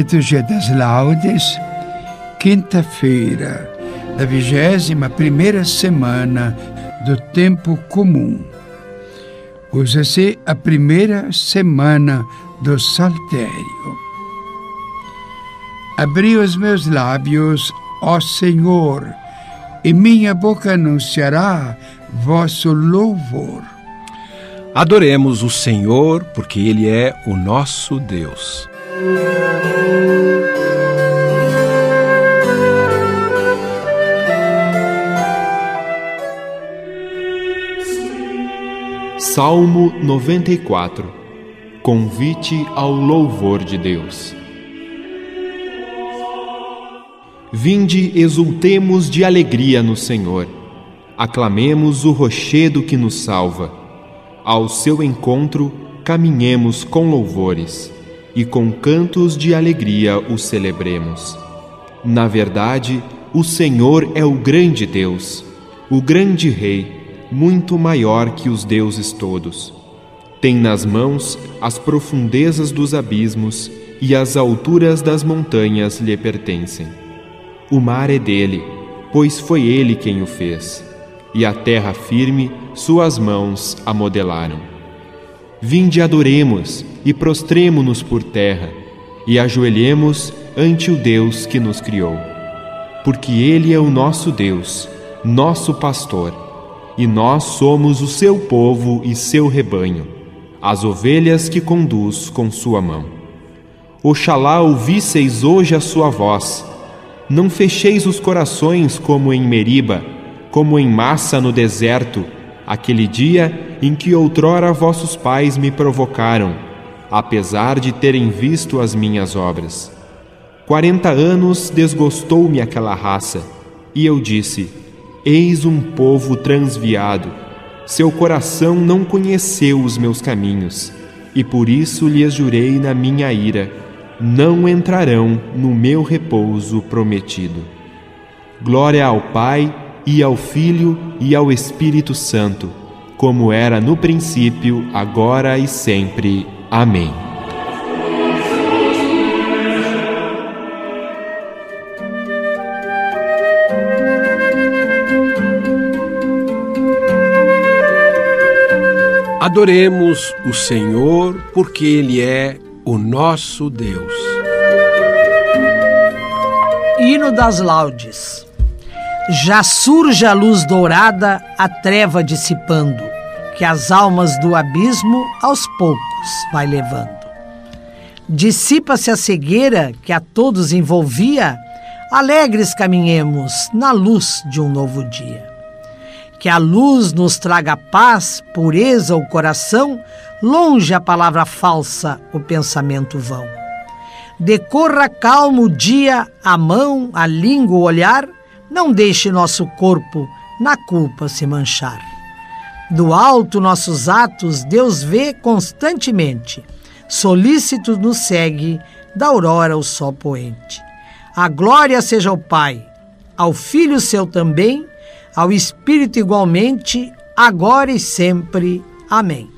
Liturgia das Laudes, quinta-feira da vigésima primeira semana do tempo comum. Usa-se a primeira semana do saltério. Abri os meus lábios, ó Senhor, e minha boca anunciará vosso louvor. Adoremos o Senhor, porque Ele é o nosso Deus. Salmo 94 Convite ao louvor de Deus. Vinde, exultemos de alegria no Senhor. Aclamemos o rochedo que nos salva. Ao seu encontro, caminhemos com louvores e com cantos de alegria o celebremos. Na verdade, o Senhor é o grande Deus, o grande Rei, muito maior que os deuses todos. Tem nas mãos as profundezas dos abismos e as alturas das montanhas lhe pertencem. O mar é dele, pois foi ele quem o fez, e a terra firme suas mãos a modelaram. Vinde adoremos e prostremo-nos por terra, e ajoelhemos ante o Deus que nos criou. Porque Ele é o nosso Deus, nosso pastor, e nós somos o seu povo e seu rebanho, as ovelhas que conduz com sua mão. Oxalá ouvisseis hoje a sua voz, não fecheis os corações como em Meriba, como em massa no deserto, aquele dia em que outrora vossos pais me provocaram, apesar de terem visto as minhas obras. Quarenta anos desgostou-me aquela raça, e eu disse: Eis um povo transviado. Seu coração não conheceu os meus caminhos, e por isso lhes jurei na minha ira: não entrarão no meu repouso prometido. Glória ao Pai, e ao Filho, e ao Espírito Santo, como era no princípio, agora e sempre. Amém. Adoremos o Senhor, porque Ele é o nosso Deus. Hino das Laudes. Já surge a luz dourada, a treva dissipando, que as almas do abismo aos poucos vai levando. Dissipa-se a cegueira que a todos envolvia, alegres caminhemos na luz de um novo dia. Que a luz nos traga paz, pureza ao coração, longe a palavra falsa, o pensamento vão. Decorra calmo o dia, a mão, a língua, o olhar, não deixe nosso corpo na culpa se manchar. Do alto nossos atos Deus vê constantemente, solícito nos segue, da aurora o sol poente. A glória seja ao Pai, ao Filho seu também, ao Espírito igualmente, agora e sempre. Amém.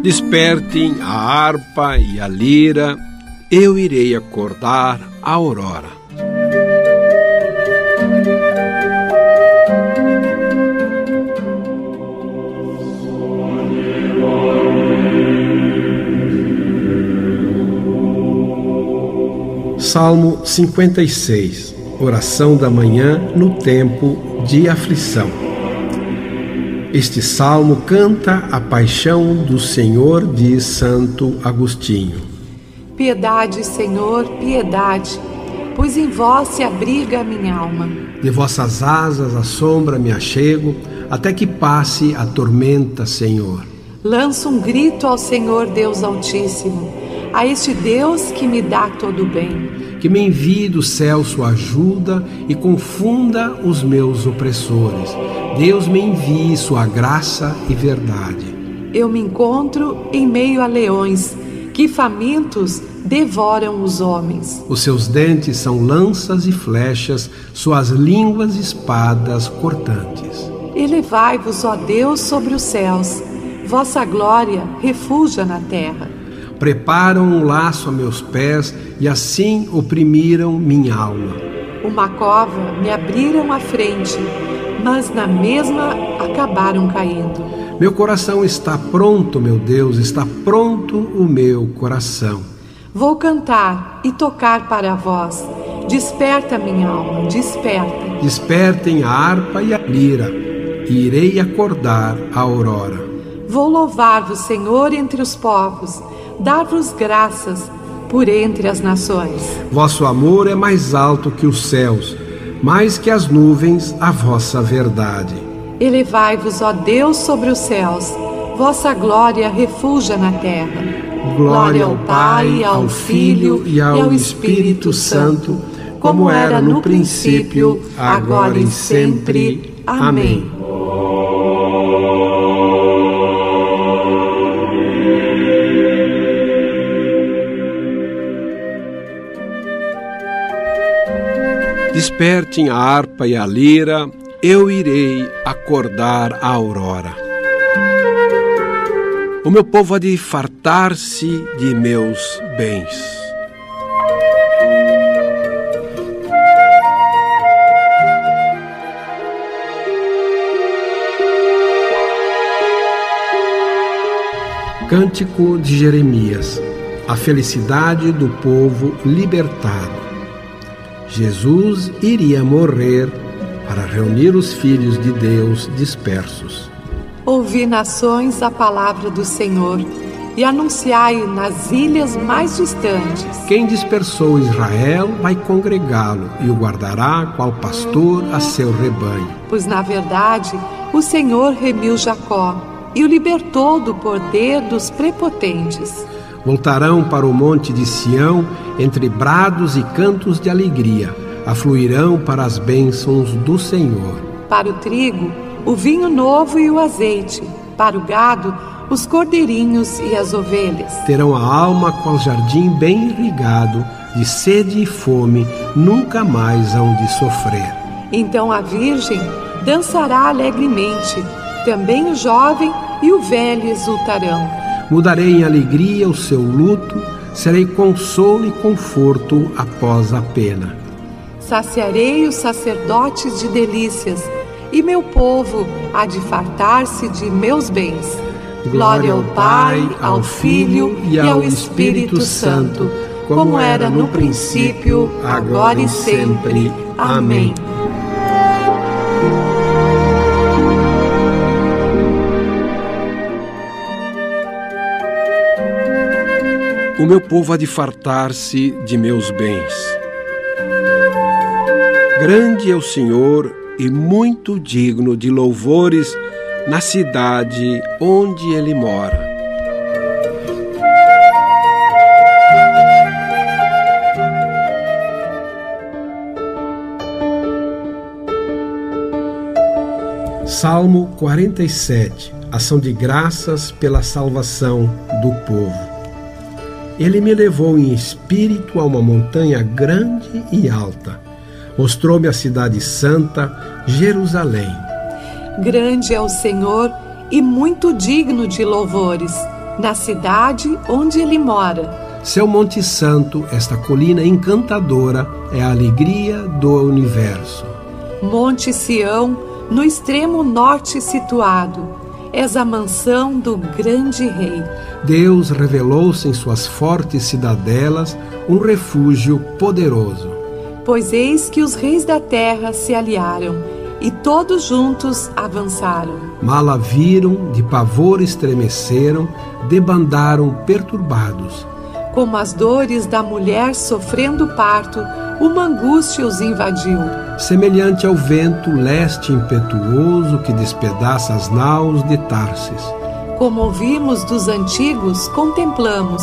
Despertem a harpa e a lira, eu irei acordar a aurora. Salmo 56 Oração da manhã no tempo de aflição. Este salmo canta a paixão do Senhor, diz Santo Agostinho. Piedade, Senhor, piedade, pois em vós se abriga a minha alma. De vossas asas a sombra me achego, até que passe a tormenta, Senhor. Lanço um grito ao Senhor Deus Altíssimo, a este Deus que me dá todo o bem que me envie do céu sua ajuda e confunda os meus opressores. Deus me envie sua graça e verdade. Eu me encontro em meio a leões, que famintos devoram os homens. Os seus dentes são lanças e flechas, suas línguas espadas cortantes. Elevai-vos, ó Deus, sobre os céus, vossa glória refugia na terra. Preparam um laço a meus pés e assim oprimiram minha alma. Uma cova me abriram à frente, mas na mesma acabaram caindo. Meu coração está pronto, meu Deus, está pronto o meu coração. Vou cantar e tocar para vós. Desperta, minha alma, desperta. Despertem a harpa e a lira, e irei acordar a aurora. Vou louvar-vos, Senhor, entre os povos, dar-vos graças por entre as nações. Vosso amor é mais alto que os céus, mais que as nuvens, a vossa verdade. Elevai-vos, ó Deus, sobre os céus, vossa glória refulja na terra. Glória ao Pai, ao Filho e ao Espírito Santo, como era no princípio, agora e sempre. Amém. Despertem a harpa e a lira, eu irei acordar a aurora. O meu povo há de fartar-se de meus bens. Cântico de Jeremias A felicidade do povo libertado. Jesus iria morrer para reunir os filhos de Deus dispersos. Ouvi nações a palavra do Senhor e anunciai nas ilhas mais distantes. Quem dispersou Israel vai congregá-lo e o guardará qual pastor a seu rebanho. Pois na verdade o Senhor remiu Jacó e o libertou do poder dos prepotentes. Voltarão para o monte de Sião entre brados e cantos de alegria, afluirão para as bênçãos do Senhor. Para o trigo, o vinho novo e o azeite, para o gado, os cordeirinhos e as ovelhas. Terão a alma qual jardim bem irrigado, de sede e fome, nunca mais hão de sofrer. Então a virgem dançará alegremente, também o jovem e o velho exultarão. Mudarei em alegria o seu luto, serei consolo e conforto após a pena. Saciarei os sacerdotes de delícias, e meu povo há de fartar-se de meus bens. Glória ao Pai, ao Filho e ao Espírito Santo, como era no princípio, agora e sempre. Amém. O meu povo há de fartar-se de meus bens. Grande é o Senhor e muito digno de louvores na cidade onde ele mora. Salmo 47 Ação de graças pela salvação do povo. Ele me levou em espírito a uma montanha grande e alta. Mostrou-me a cidade santa, Jerusalém. Grande é o Senhor e muito digno de louvores, na cidade onde ele mora. Seu Monte Santo, esta colina encantadora, é a alegria do universo. Monte Sião, no extremo norte situado, és a mansão do grande rei. Deus revelou-se em suas fortes cidadelas um refúgio poderoso. Pois eis que os reis da terra se aliaram e todos juntos avançaram. Mal a viram, de pavor estremeceram, debandaram perturbados. Como as dores da mulher sofrendo parto, uma angústia os invadiu. Semelhante ao vento leste impetuoso que despedaça as naus de Tarsis. Como ouvimos dos antigos, contemplamos.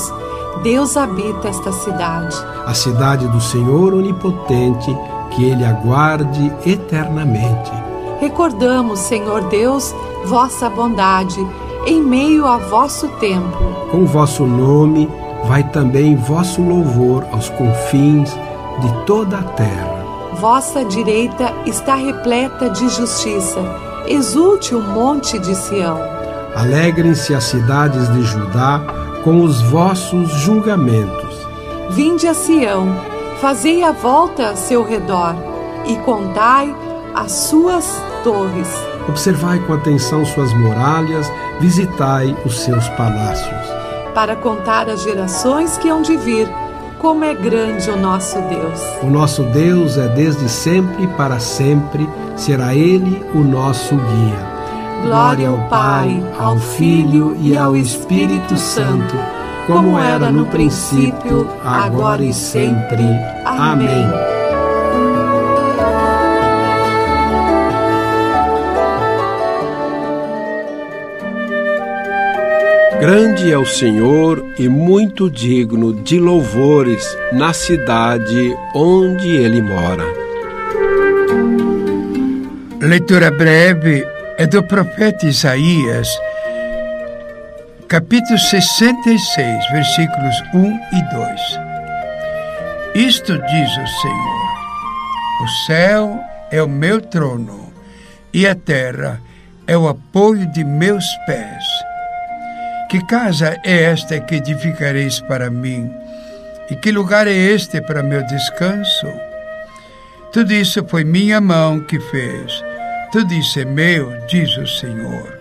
Deus habita esta cidade. A cidade do Senhor onipotente, que ele aguarde eternamente. Recordamos, Senhor Deus, vossa bondade em meio a vosso tempo. Com vosso nome vai também vosso louvor aos confins de toda a terra. Vossa direita está repleta de justiça. Exulte o monte de Sião. Alegrem-se as cidades de Judá com os vossos julgamentos. Vinde a Sião, fazei a volta a seu redor e contai as suas torres. Observai com atenção suas muralhas, visitai os seus palácios. Para contar as gerações que hão de vir, como é grande o nosso Deus. O nosso Deus é desde sempre e para sempre, será Ele o nosso guia. Glória ao Pai, ao Filho e ao Espírito Santo, como era no princípio, agora e sempre. Amém. Grande é o Senhor e muito digno de louvores na cidade onde ele mora. Leitura breve é do profeta Isaías, capítulo 66, versículos 1 e 2. Isto diz o Senhor: O céu é o meu trono e a terra é o apoio de meus pés. Que casa é esta que edificareis para mim? E que lugar é este para meu descanso? Tudo isso foi minha mão que fez tudo isso é meu, diz o Senhor.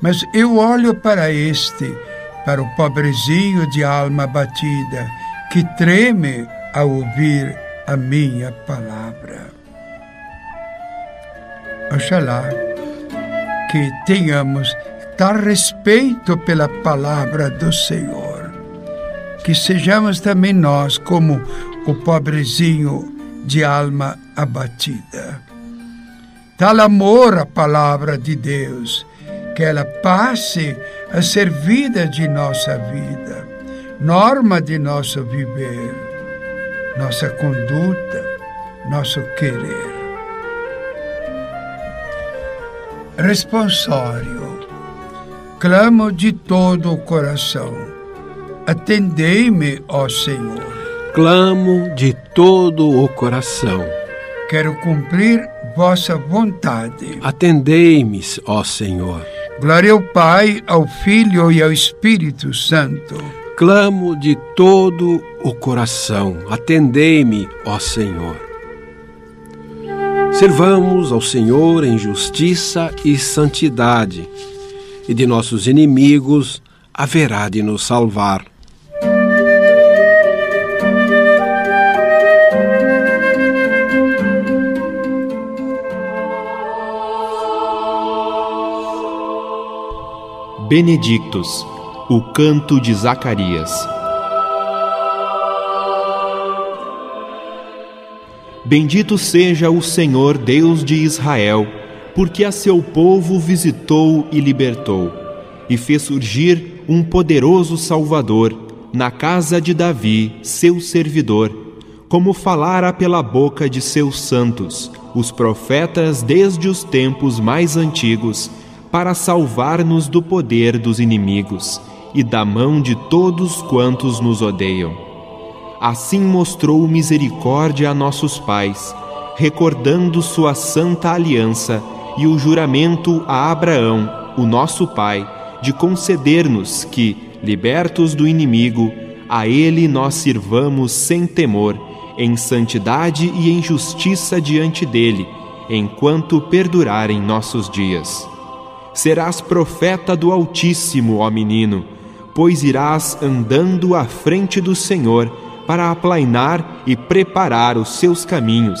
Mas eu olho para este, para o pobrezinho de alma batida, que treme ao ouvir a minha palavra. Oxalá que tenhamos tal respeito pela palavra do Senhor, que sejamos também nós como o pobrezinho de alma abatida. Tal amor à palavra de Deus, que ela passe a ser vida de nossa vida, norma de nosso viver, nossa conduta, nosso querer. Responsório, clamo de todo o coração, atendei-me, ó Senhor. Clamo de todo o coração Quero cumprir vossa vontade. Atendei-me, ó Senhor. Glória ao Pai, ao Filho e ao Espírito Santo. Clamo de todo o coração. Atendei-me, ó Senhor. Servamos ao Senhor em justiça e santidade, e de nossos inimigos haverá de nos salvar. Benedictus, o canto de Zacarias. Bendito seja o Senhor Deus de Israel, porque a seu povo visitou e libertou, e fez surgir um poderoso Salvador na casa de Davi, seu servidor, como falara pela boca de seus santos, os profetas desde os tempos mais antigos para salvar-nos do poder dos inimigos e da mão de todos quantos nos odeiam. Assim mostrou misericórdia a nossos pais, recordando sua santa aliança e o juramento a Abraão, o nosso pai, de conceder-nos que, libertos do inimigo, a ele nós sirvamos sem temor, em santidade e em justiça diante dele, enquanto perdurarem nossos dias. Serás profeta do Altíssimo, ó menino, pois irás andando à frente do Senhor para aplainar e preparar os seus caminhos,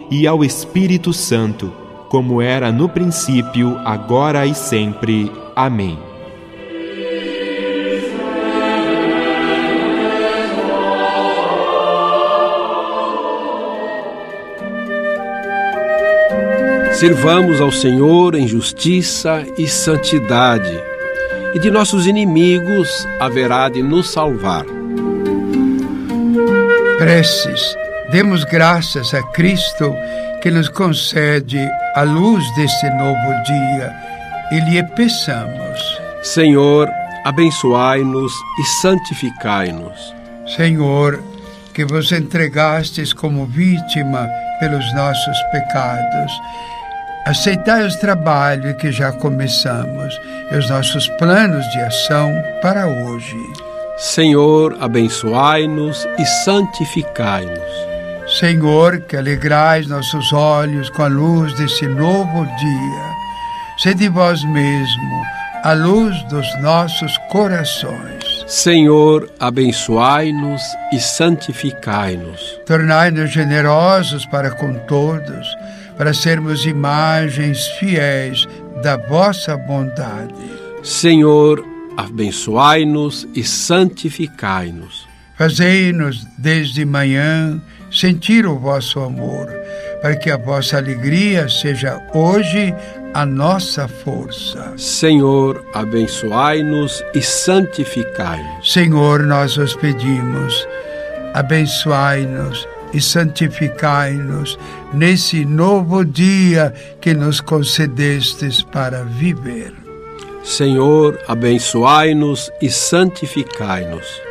e ao Espírito Santo, como era no princípio, agora e sempre. Amém. Sirvamos ao Senhor em justiça e santidade, e de nossos inimigos haverá de nos salvar. Preces, demos graças a Cristo que nos concede a luz deste novo dia e lhe peçamos. Senhor, abençoai-nos e santificai-nos. Senhor, que vos entregastes como vítima pelos nossos pecados, aceitai o trabalho que já começamos e os nossos planos de ação para hoje. Senhor, abençoai-nos e santificai-nos. Senhor, que alegrais nossos olhos com a luz desse novo dia, sede vós mesmo a luz dos nossos corações. Senhor, abençoai-nos e santificai-nos. Tornai-nos generosos para com todos, para sermos imagens fiéis da vossa bondade. Senhor, abençoai-nos e santificai-nos. Fazei-nos desde manhã sentir o vosso amor, para que a vossa alegria seja hoje a nossa força. Senhor, abençoai-nos e santificai-nos. Senhor, nós os pedimos, abençoai-nos e santificai-nos nesse novo dia que nos concedestes para viver. Senhor, abençoai-nos e santificai-nos.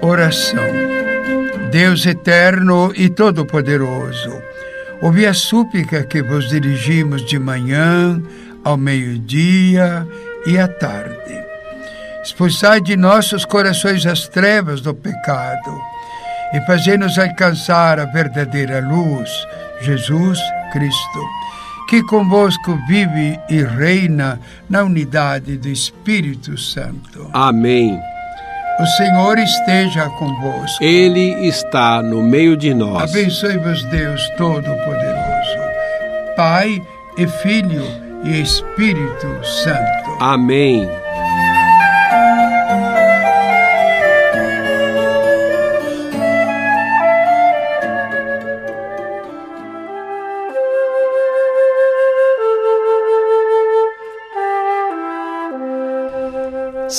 Oração. Deus eterno e todo-poderoso, ouvi a súplica que vos dirigimos de manhã, ao meio-dia e à tarde. Expulsai de nossos corações as trevas do pecado e fazei-nos alcançar a verdadeira luz, Jesus Cristo, que convosco vive e reina na unidade do Espírito Santo. Amém. O Senhor esteja convosco. Ele está no meio de nós. Abençoe-vos, Deus Todo-Poderoso, Pai e Filho e Espírito Santo. Amém.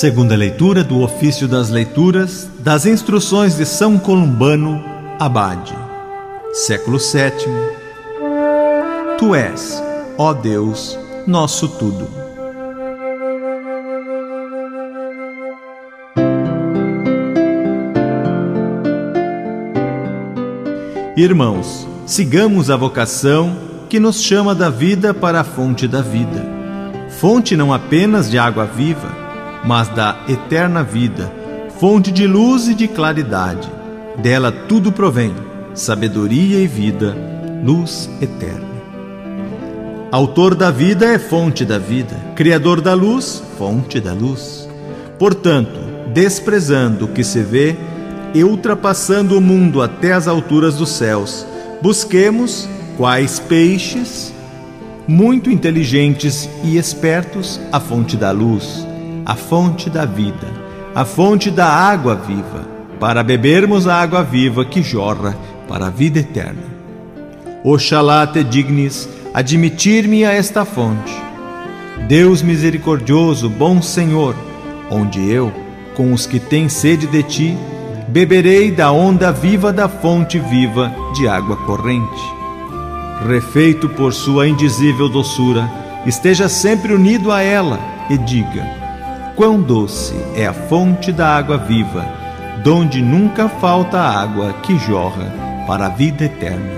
Segunda leitura do ofício das leituras das instruções de São Columbano Abade. Século VII. Tu és, ó Deus, nosso tudo. Irmãos, sigamos a vocação que nos chama da vida para a fonte da vida. Fonte não apenas de água viva, mas da eterna vida, fonte de luz e de claridade. Dela tudo provém, sabedoria e vida, luz eterna. Autor da vida é fonte da vida, Criador da luz, fonte da luz. Portanto, desprezando o que se vê e ultrapassando o mundo até as alturas dos céus, busquemos, quais peixes, muito inteligentes e espertos, a fonte da luz a fonte da vida, a fonte da água viva, para bebermos a água viva que jorra para a vida eterna. Oxalá te dignes admitir-me a esta fonte. Deus misericordioso, bom Senhor, onde eu, com os que têm sede de ti, beberei da onda viva da fonte viva de água corrente. Refeito por sua indizível doçura, esteja sempre unido a ela e diga: Quão doce é a fonte da água viva, donde nunca falta água que jorra para a vida eterna.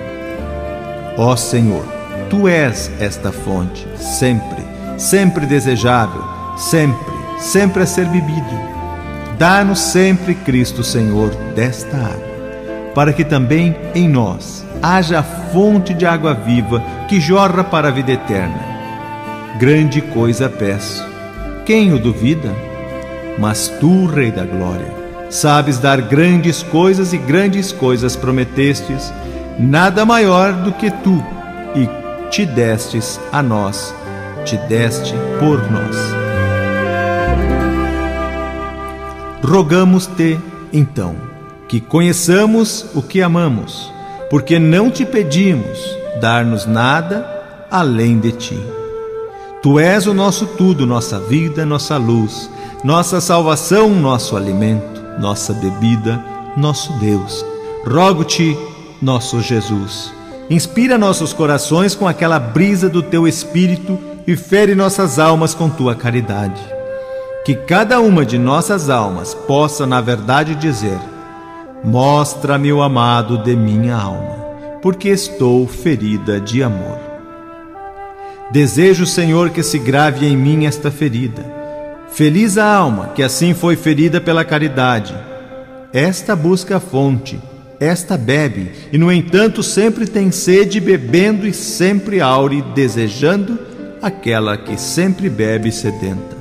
Ó Senhor, tu és esta fonte, sempre, sempre desejável, sempre, sempre a ser bebido. Dá-nos sempre, Cristo Senhor, desta água, para que também em nós haja a fonte de água viva que jorra para a vida eterna. Grande coisa peço quem o duvida? Mas tu, Rei da Glória, sabes dar grandes coisas e grandes coisas prometestes, nada maior do que tu, e te destes a nós, te deste por nós. Rogamos-te, então, que conheçamos o que amamos, porque não te pedimos dar-nos nada além de ti. Tu és o nosso tudo, nossa vida, nossa luz, nossa salvação, nosso alimento, nossa bebida, nosso Deus. Rogo-te, nosso Jesus, inspira nossos corações com aquela brisa do teu espírito e fere nossas almas com tua caridade. Que cada uma de nossas almas possa, na verdade, dizer: Mostra-me o amado de minha alma, porque estou ferida de amor. Desejo, Senhor, que se grave em mim esta ferida. Feliz a alma que assim foi ferida pela caridade. Esta busca a fonte, esta bebe, e no entanto sempre tem sede, bebendo e sempre aure, desejando aquela que sempre bebe sedenta.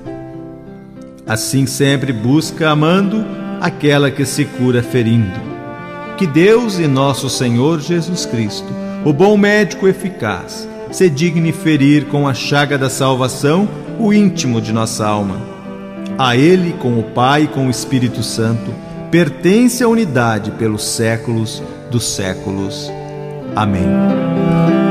Assim sempre busca, amando, aquela que se cura ferindo. Que Deus e nosso Senhor Jesus Cristo, o bom médico eficaz, se digne ferir com a chaga da salvação o íntimo de nossa alma. A Ele, com o Pai e com o Espírito Santo, pertence a unidade pelos séculos dos séculos. Amém.